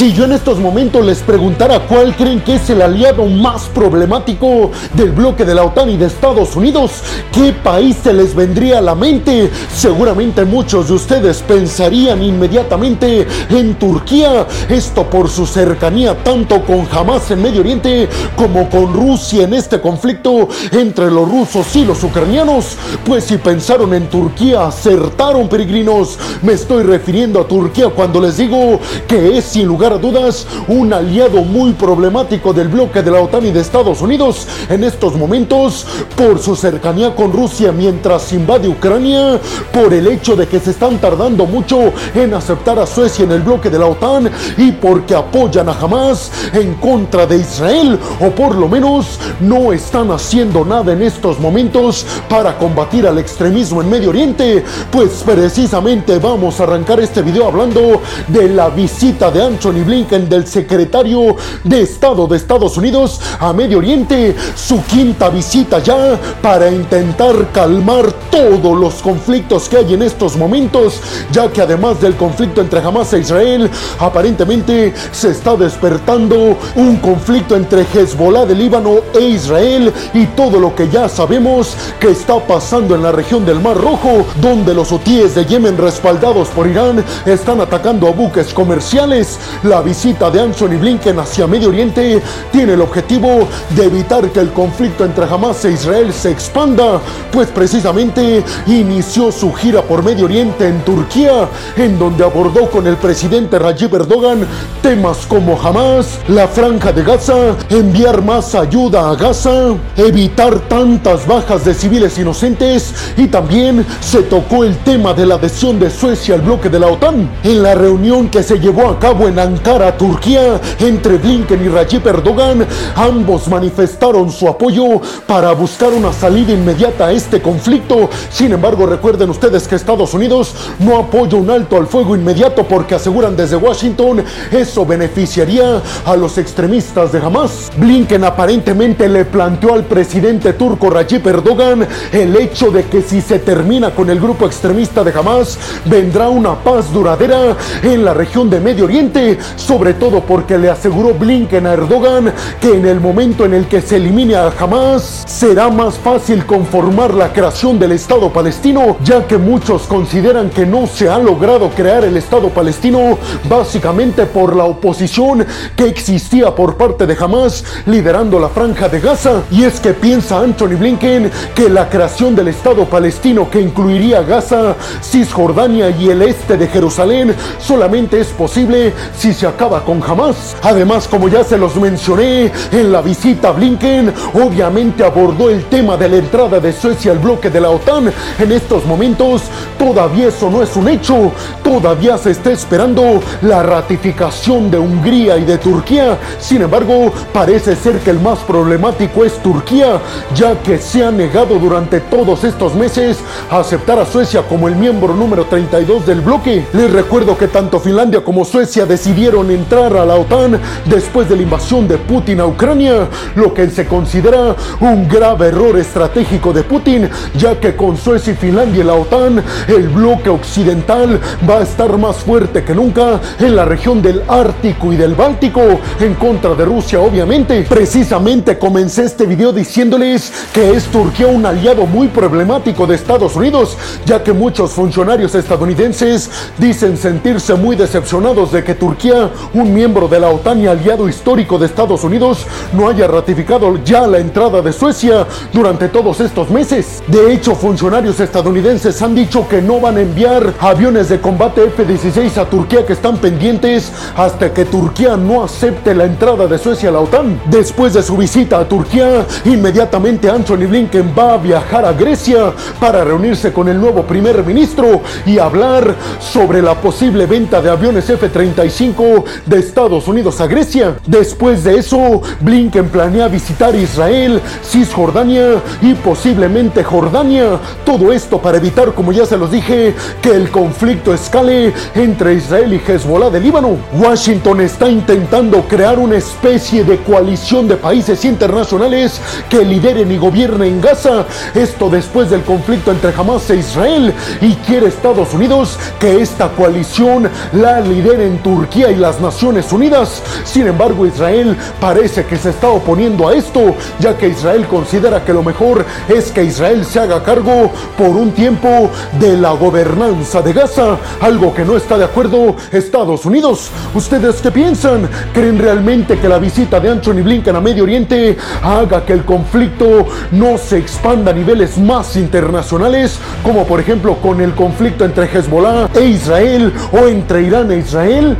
Si yo en estos momentos les preguntara cuál creen que es el aliado más problemático del bloque de la OTAN y de Estados Unidos, ¿qué país se les vendría a la mente? Seguramente muchos de ustedes pensarían inmediatamente en Turquía, esto por su cercanía tanto con Hamas en Medio Oriente como con Rusia en este conflicto entre los rusos y los ucranianos. Pues si pensaron en Turquía, acertaron peregrinos. Me estoy refiriendo a Turquía cuando les digo que es sin lugar dudas un aliado muy problemático del bloque de la OTAN y de Estados Unidos en estos momentos por su cercanía con Rusia mientras invade Ucrania, por el hecho de que se están tardando mucho en aceptar a Suecia en el bloque de la OTAN y porque apoyan a Hamas en contra de Israel o por lo menos no están haciendo nada en estos momentos para combatir al extremismo en Medio Oriente. Pues precisamente vamos a arrancar este video hablando de la visita de Anthony Blinken del secretario de Estado de Estados Unidos a Medio Oriente, su quinta visita ya para intentar calmar todos los conflictos que hay en estos momentos, ya que además del conflicto entre Hamas e Israel, aparentemente se está despertando un conflicto entre Hezbollah de Líbano e Israel y todo lo que ya sabemos que está pasando en la región del Mar Rojo, donde los hutíes de Yemen respaldados por Irán están atacando a buques comerciales. La visita de Anthony Blinken hacia Medio Oriente tiene el objetivo de evitar que el conflicto entre Hamas e Israel se expanda, pues precisamente inició su gira por Medio Oriente en Turquía, en donde abordó con el presidente Recep Erdogan temas como Hamas, la franja de Gaza, enviar más ayuda a Gaza, evitar tantas bajas de civiles inocentes y también se tocó el tema de la adhesión de Suecia al bloque de la OTAN. En la reunión que se llevó a cabo en Ankara, Turquía, entre Blinken y Recep Erdogan, ambos manifestaron su apoyo para buscar una salida inmediata a este conflicto. Sin embargo, recuerden ustedes que Estados Unidos no apoya un alto al fuego inmediato porque aseguran desde Washington eso beneficiaría a los extremistas de Hamas. Blinken aparentemente le planteó al presidente turco Recep Erdogan el hecho de que si se termina con el grupo extremista de Hamas, vendrá una paz duradera en la región de Medio Oriente, sobre todo porque le aseguró Blinken a Erdogan que en el momento en el que se elimine a Hamas, será más fácil conformar la creación del Estado palestino, ya que muchos consideran que no se ha logrado crear el Estado palestino básicamente por la oposición que existía por parte de Hamas liderando la franja de Gaza. Y es que piensa Anthony Blinken que la creación del Estado palestino que incluiría Gaza, Cisjordania y el este de Jerusalén solamente es posible si se acaba con Hamas. Además, como ya se los mencioné en la visita Blinken, obviamente abordó el tema de la entrada de Suecia al bloque de la OTAN. En estos momentos todavía eso no es un hecho, todavía se está esperando la ratificación de Hungría y de Turquía. Sin embargo, parece ser que el más problemático es Turquía, ya que se ha negado durante todos estos meses a aceptar a Suecia como el miembro número 32 del bloque. Les recuerdo que tanto Finlandia como Suecia decidieron entrar a la OTAN después de la invasión de Putin a Ucrania, lo que se considera un grave error estratégico de Putin, ya que con Suecia y Finlandia y la OTAN, el bloque occidental va a estar más fuerte que nunca en la región del Ártico y del Báltico, en contra de Rusia obviamente. Precisamente comencé este video diciéndoles que es Turquía un aliado muy problemático de Estados Unidos, ya que muchos funcionarios estadounidenses dicen sentirse muy decepcionados de que Turquía, un miembro de la OTAN y aliado histórico de Estados Unidos, no haya ratificado ya la entrada de Suecia durante todos estos meses. De hecho, funcionarios estadounidenses han dicho que no van a enviar aviones de combate F-16 a Turquía que están pendientes hasta que Turquía no acepte la entrada de Suecia a la OTAN. Después de su visita a Turquía, inmediatamente Anthony Blinken va a viajar a Grecia para reunirse con el nuevo primer ministro y hablar sobre la posible venta de aviones F-35 de Estados Unidos a Grecia. Después de eso, Blinken planea visitar Israel, Cisjordania y posiblemente Jordania. Todo esto para evitar, como ya se los dije, que el conflicto escale entre Israel y Hezbollah de Líbano. Washington está intentando crear una especie de coalición de países internacionales que lideren y gobiernen Gaza. Esto después del conflicto entre Hamas e Israel. Y quiere Estados Unidos que esta coalición la lideren Turquía y las Naciones Unidas. Sin embargo, Israel parece que se está oponiendo a esto, ya que Israel considera que lo mejor es que Israel se haga cargo por un tiempo de la gobernanza de Gaza, algo que no está de acuerdo Estados Unidos. ¿Ustedes qué piensan? ¿Creen realmente que la visita de Anthony Blinken a Medio Oriente haga que el conflicto no se expanda a niveles más internacionales, como por ejemplo con el conflicto entre Hezbollah e Israel o entre Irán e Israel?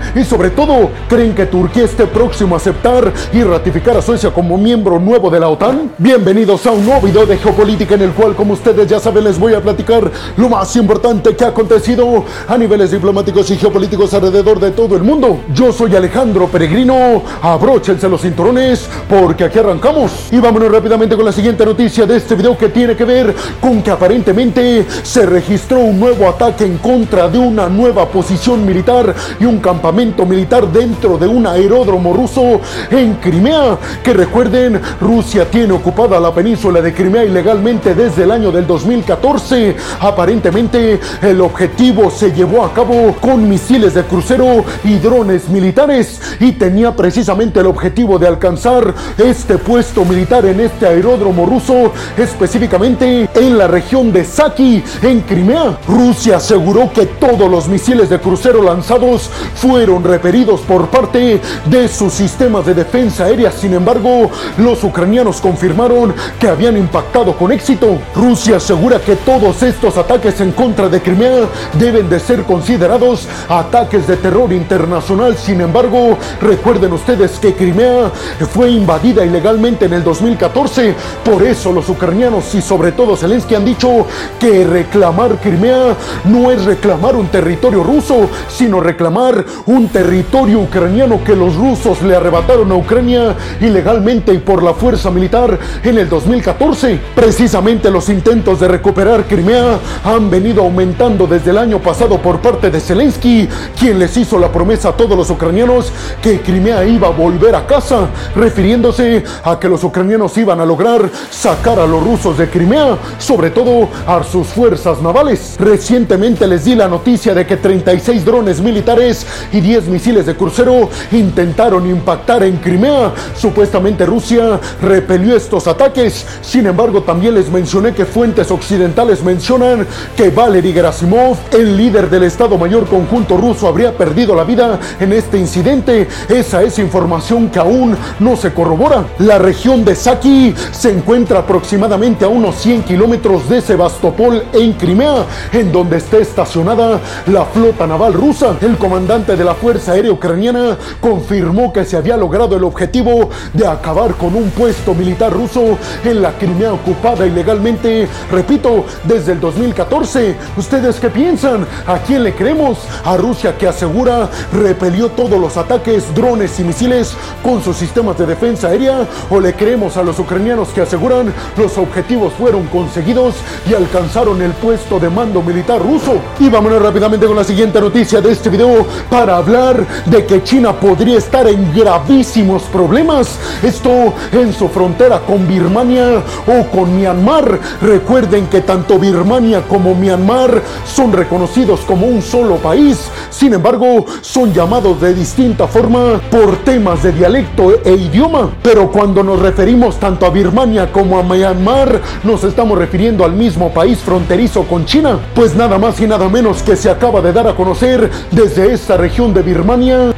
Todo, ¿creen que Turquía esté próximo a aceptar y ratificar a Suecia como miembro nuevo de la OTAN? Bienvenidos a un nuevo video de geopolítica en el cual, como ustedes ya saben, les voy a platicar lo más importante que ha acontecido a niveles diplomáticos y geopolíticos alrededor de todo el mundo. Yo soy Alejandro Peregrino, abróchense los cinturones porque aquí arrancamos. Y vámonos rápidamente con la siguiente noticia de este video que tiene que ver con que aparentemente se registró un nuevo ataque en contra de una nueva posición militar y un campamento militar dentro de un aeródromo ruso en Crimea. Que recuerden, Rusia tiene ocupada la península de Crimea ilegalmente desde el año del 2014. Aparentemente el objetivo se llevó a cabo con misiles de crucero y drones militares y tenía precisamente el objetivo de alcanzar este puesto militar en este aeródromo ruso, específicamente en la región de Saki, en Crimea. Rusia aseguró que todos los misiles de crucero lanzados fueron por parte de sus sistemas de defensa aérea. Sin embargo, los ucranianos confirmaron que habían impactado con éxito. Rusia asegura que todos estos ataques en contra de Crimea deben de ser considerados ataques de terror internacional. Sin embargo, recuerden ustedes que Crimea fue invadida ilegalmente en el 2014. Por eso los ucranianos y sobre todo Zelensky han dicho que reclamar Crimea no es reclamar un territorio ruso, sino reclamar un territorio ucraniano que los rusos le arrebataron a Ucrania ilegalmente y por la fuerza militar en el 2014. Precisamente los intentos de recuperar Crimea han venido aumentando desde el año pasado por parte de Zelensky, quien les hizo la promesa a todos los ucranianos que Crimea iba a volver a casa, refiriéndose a que los ucranianos iban a lograr sacar a los rusos de Crimea, sobre todo a sus fuerzas navales. Recientemente les di la noticia de que 36 drones militares y 10 misiles de crucero intentaron impactar en Crimea. Supuestamente Rusia repelió estos ataques. Sin embargo, también les mencioné que fuentes occidentales mencionan que Valery Gerasimov, el líder del Estado Mayor Conjunto ruso, habría perdido la vida en este incidente. Esa es información que aún no se corrobora. La región de Saki se encuentra aproximadamente a unos 100 kilómetros de Sebastopol en Crimea, en donde está estacionada la flota naval rusa. El comandante de la Fuerza Aérea Ucraniana confirmó que se había logrado el objetivo de acabar con un puesto militar ruso en la Crimea ocupada ilegalmente, repito, desde el 2014. ¿Ustedes qué piensan? ¿A quién le creemos? ¿A Rusia que asegura repelió todos los ataques, drones y misiles con sus sistemas de defensa aérea? ¿O le creemos a los ucranianos que aseguran los objetivos fueron conseguidos y alcanzaron el puesto de mando militar ruso? Y vámonos rápidamente con la siguiente noticia de este video para hablar de que China podría estar en gravísimos problemas. Esto en su frontera con Birmania o con Myanmar. Recuerden que tanto Birmania como Myanmar son reconocidos como un solo país. Sin embargo, son llamados de distinta forma por temas de dialecto e idioma. Pero cuando nos referimos tanto a Birmania como a Myanmar, nos estamos refiriendo al mismo país fronterizo con China. Pues nada más y nada menos que se acaba de dar a conocer desde esta región de Birmania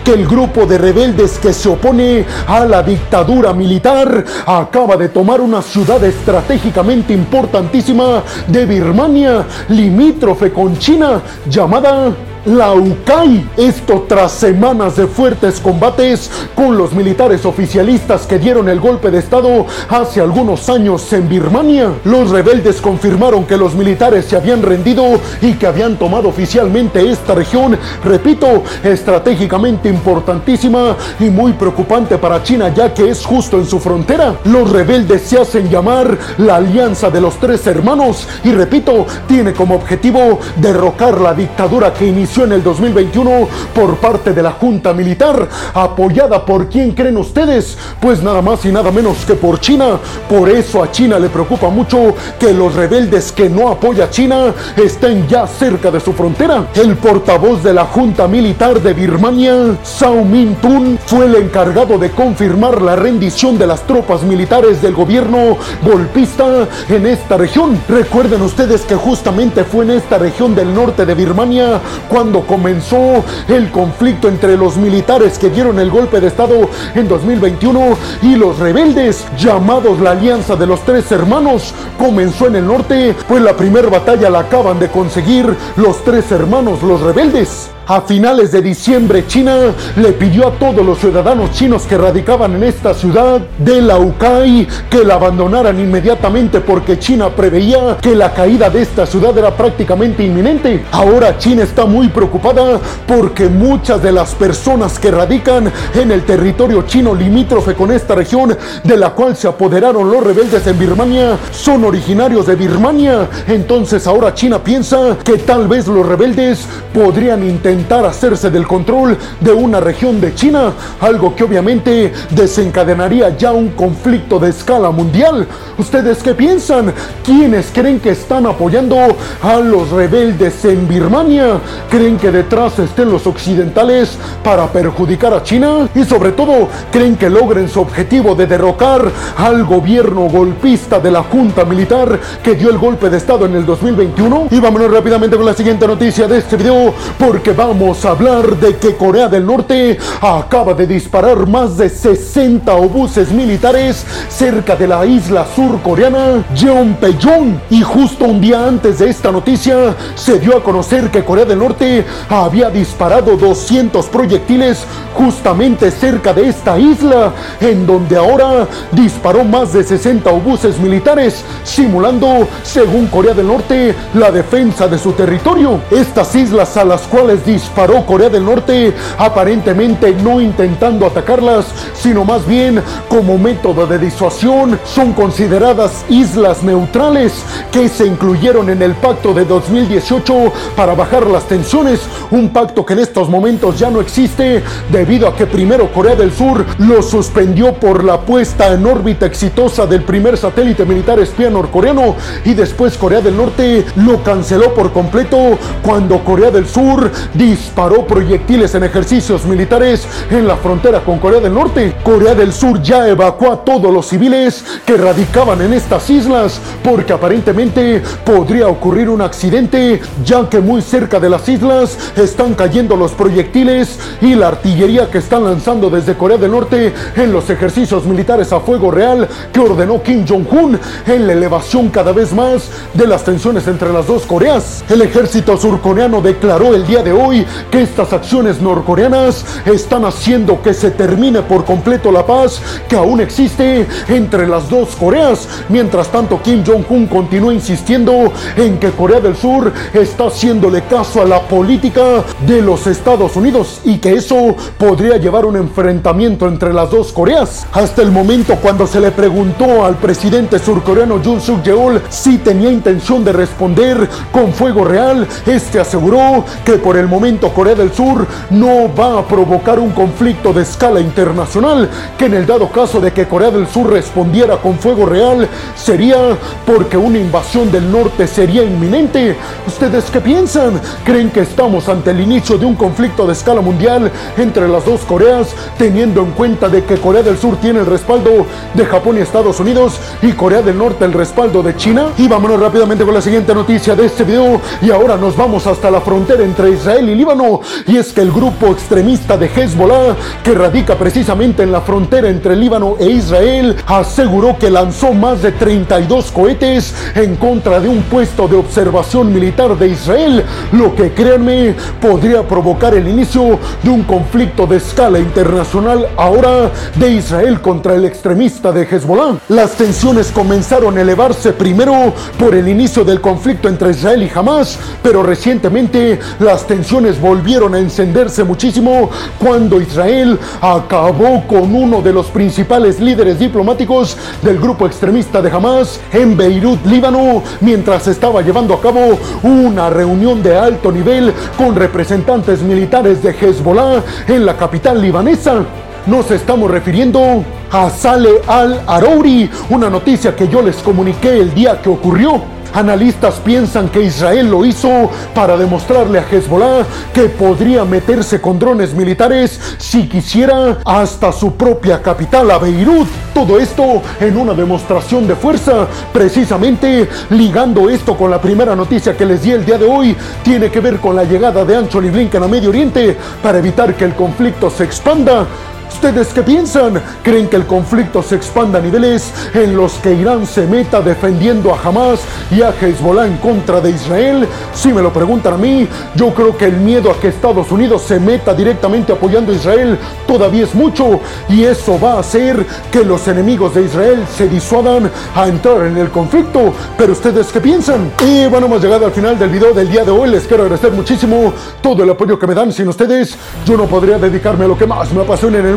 que el grupo de rebeldes que se opone a la dictadura militar acaba de tomar una ciudad estratégicamente importantísima de Birmania, limítrofe con China, llamada la UCAI. Esto tras semanas de fuertes combates con los militares oficialistas que dieron el golpe de Estado hace algunos años en Birmania. Los rebeldes confirmaron que los militares se habían rendido y que habían tomado oficialmente esta región, repito, estratégicamente importantísima y muy preocupante para China ya que es justo en su frontera. Los rebeldes se hacen llamar la Alianza de los Tres Hermanos y repito, tiene como objetivo derrocar la dictadura que inició en el 2021 por parte de la Junta Militar, apoyada por quién creen ustedes, pues nada más y nada menos que por China. Por eso a China le preocupa mucho que los rebeldes que no apoya a China estén ya cerca de su frontera. El portavoz de la Junta Militar de Birmania, Sao Min Tun, fue el encargado de confirmar la rendición de las tropas militares del gobierno golpista en esta región. Recuerden ustedes que justamente fue en esta región del norte de Birmania cuando comenzó el conflicto entre los militares que dieron el golpe de estado en 2021 y los rebeldes llamados la Alianza de los Tres Hermanos comenzó en el norte, pues la primera batalla la acaban de conseguir los tres hermanos, los rebeldes. A finales de diciembre, China le pidió a todos los ciudadanos chinos que radicaban en esta ciudad de Laucai que la abandonaran inmediatamente porque China preveía que la caída de esta ciudad era prácticamente inminente. Ahora China está muy preocupada porque muchas de las personas que radican en el territorio chino limítrofe con esta región de la cual se apoderaron los rebeldes en Birmania son originarios de Birmania. Entonces ahora China piensa que tal vez los rebeldes podrían intentar intentar hacerse del control de una región de China, algo que obviamente desencadenaría ya un conflicto de escala mundial. ¿Ustedes qué piensan? ¿Quiénes creen que están apoyando a los rebeldes en Birmania? ¿Creen que detrás estén los occidentales para perjudicar a China? Y sobre todo, ¿creen que logren su objetivo de derrocar al gobierno golpista de la Junta Militar que dio el golpe de Estado en el 2021? Y vámonos rápidamente con la siguiente noticia de este video, porque vamos a hablar de que Corea del Norte acaba de disparar más de 60 obuses militares cerca de la isla surcoreana Jeonpyeong. Y justo un día antes de esta noticia se dio a conocer que Corea del Norte había disparado 200 proyectiles justamente cerca de esta isla, en donde ahora disparó más de 60 obuses militares, simulando, según Corea del Norte, la defensa de su territorio. Estas islas a las cuales disparó Corea del Norte, aparentemente no intentando atacarlas, sino más bien como método de disuasión, son consideradas islas neutrales que se incluyeron en el pacto de 2018 para bajar las tensiones, un pacto que en estos momentos ya no existe debido a que primero Corea del Sur lo suspendió por la puesta en órbita exitosa del primer satélite militar espía norcoreano y después Corea del Norte lo canceló por completo cuando Corea del Sur disparó proyectiles en ejercicios militares en la frontera con Corea del Norte. Corea del Sur ya evacuó a todos los civiles que radicaban en estas islas porque aparentemente podría ocurrir un accidente ya que muy cerca de las islas están cayendo los proyectiles y la artillería que están lanzando desde Corea del Norte en los ejercicios militares a fuego real que ordenó Kim Jong-un en la elevación cada vez más de las tensiones entre las dos Coreas. El ejército surcoreano declaró el día de hoy que estas acciones norcoreanas están haciendo que se termine por completo la paz que aún existe entre las dos Coreas. Mientras tanto, Kim Jong-un continúa insistiendo en que Corea del Sur está haciéndole caso a la política de los Estados Unidos y que eso podría llevar un enfrentamiento entre las dos Coreas. Hasta el momento cuando se le preguntó al presidente surcoreano Jun Suk Yeol si tenía intención de responder con fuego real, este aseguró que por el momento Corea del Sur no va a provocar un conflicto de escala internacional, que en el dado caso de que Corea del Sur respondiera con fuego real, sería porque una invasión del norte sería inminente. ¿Ustedes qué piensan? ¿Creen que estamos ante el inicio de un conflicto de escala mundial entre las dos Coreas, teniendo en cuenta de que Corea del Sur tiene el respaldo de Japón y Estados Unidos y Corea del Norte el respaldo de China? Y vámonos rápidamente con la siguiente noticia de este video y ahora nos vamos hasta la frontera entre Israel y Líbano. Y es que el grupo extremista de Hezbollah, que radica precisamente en la frontera entre Líbano e Israel, aseguró que lanzó más de 32 cohetes en contra de un puesto de observación militar de Israel, lo que créanme podría provocar el inicio de un conflicto de escala internacional ahora de Israel contra el extremista de Hezbollah. Las tensiones comenzaron a elevarse primero por el inicio del conflicto entre Israel y Hamas, pero recientemente las tensiones volvieron a encenderse muchísimo cuando Israel acabó con uno de los principales líderes diplomáticos del grupo extremista de Hamas en Beirut, Líbano, mientras estaba llevando a cabo una reunión de alto nivel con representantes militares de Hezbollah en la capital libanesa. Nos estamos refiriendo a Saleh al-Arouri, una noticia que yo les comuniqué el día que ocurrió. Analistas piensan que Israel lo hizo para demostrarle a Hezbollah que podría meterse con drones militares si quisiera hasta su propia capital, a Beirut. Todo esto en una demostración de fuerza. Precisamente ligando esto con la primera noticia que les di el día de hoy, tiene que ver con la llegada de Anthony Blinken a Medio Oriente para evitar que el conflicto se expanda. ¿Ustedes qué piensan? ¿Creen que el conflicto se expanda a niveles en los que Irán se meta defendiendo a Hamas y a Hezbollah en contra de Israel? Si me lo preguntan a mí, yo creo que el miedo a que Estados Unidos se meta directamente apoyando a Israel todavía es mucho y eso va a hacer que los enemigos de Israel se disuadan a entrar en el conflicto. Pero ustedes qué piensan? Y bueno, hemos llegado al final del video del día de hoy. Les quiero agradecer muchísimo todo el apoyo que me dan. Sin ustedes, yo no podría dedicarme a lo que más me apasiona en el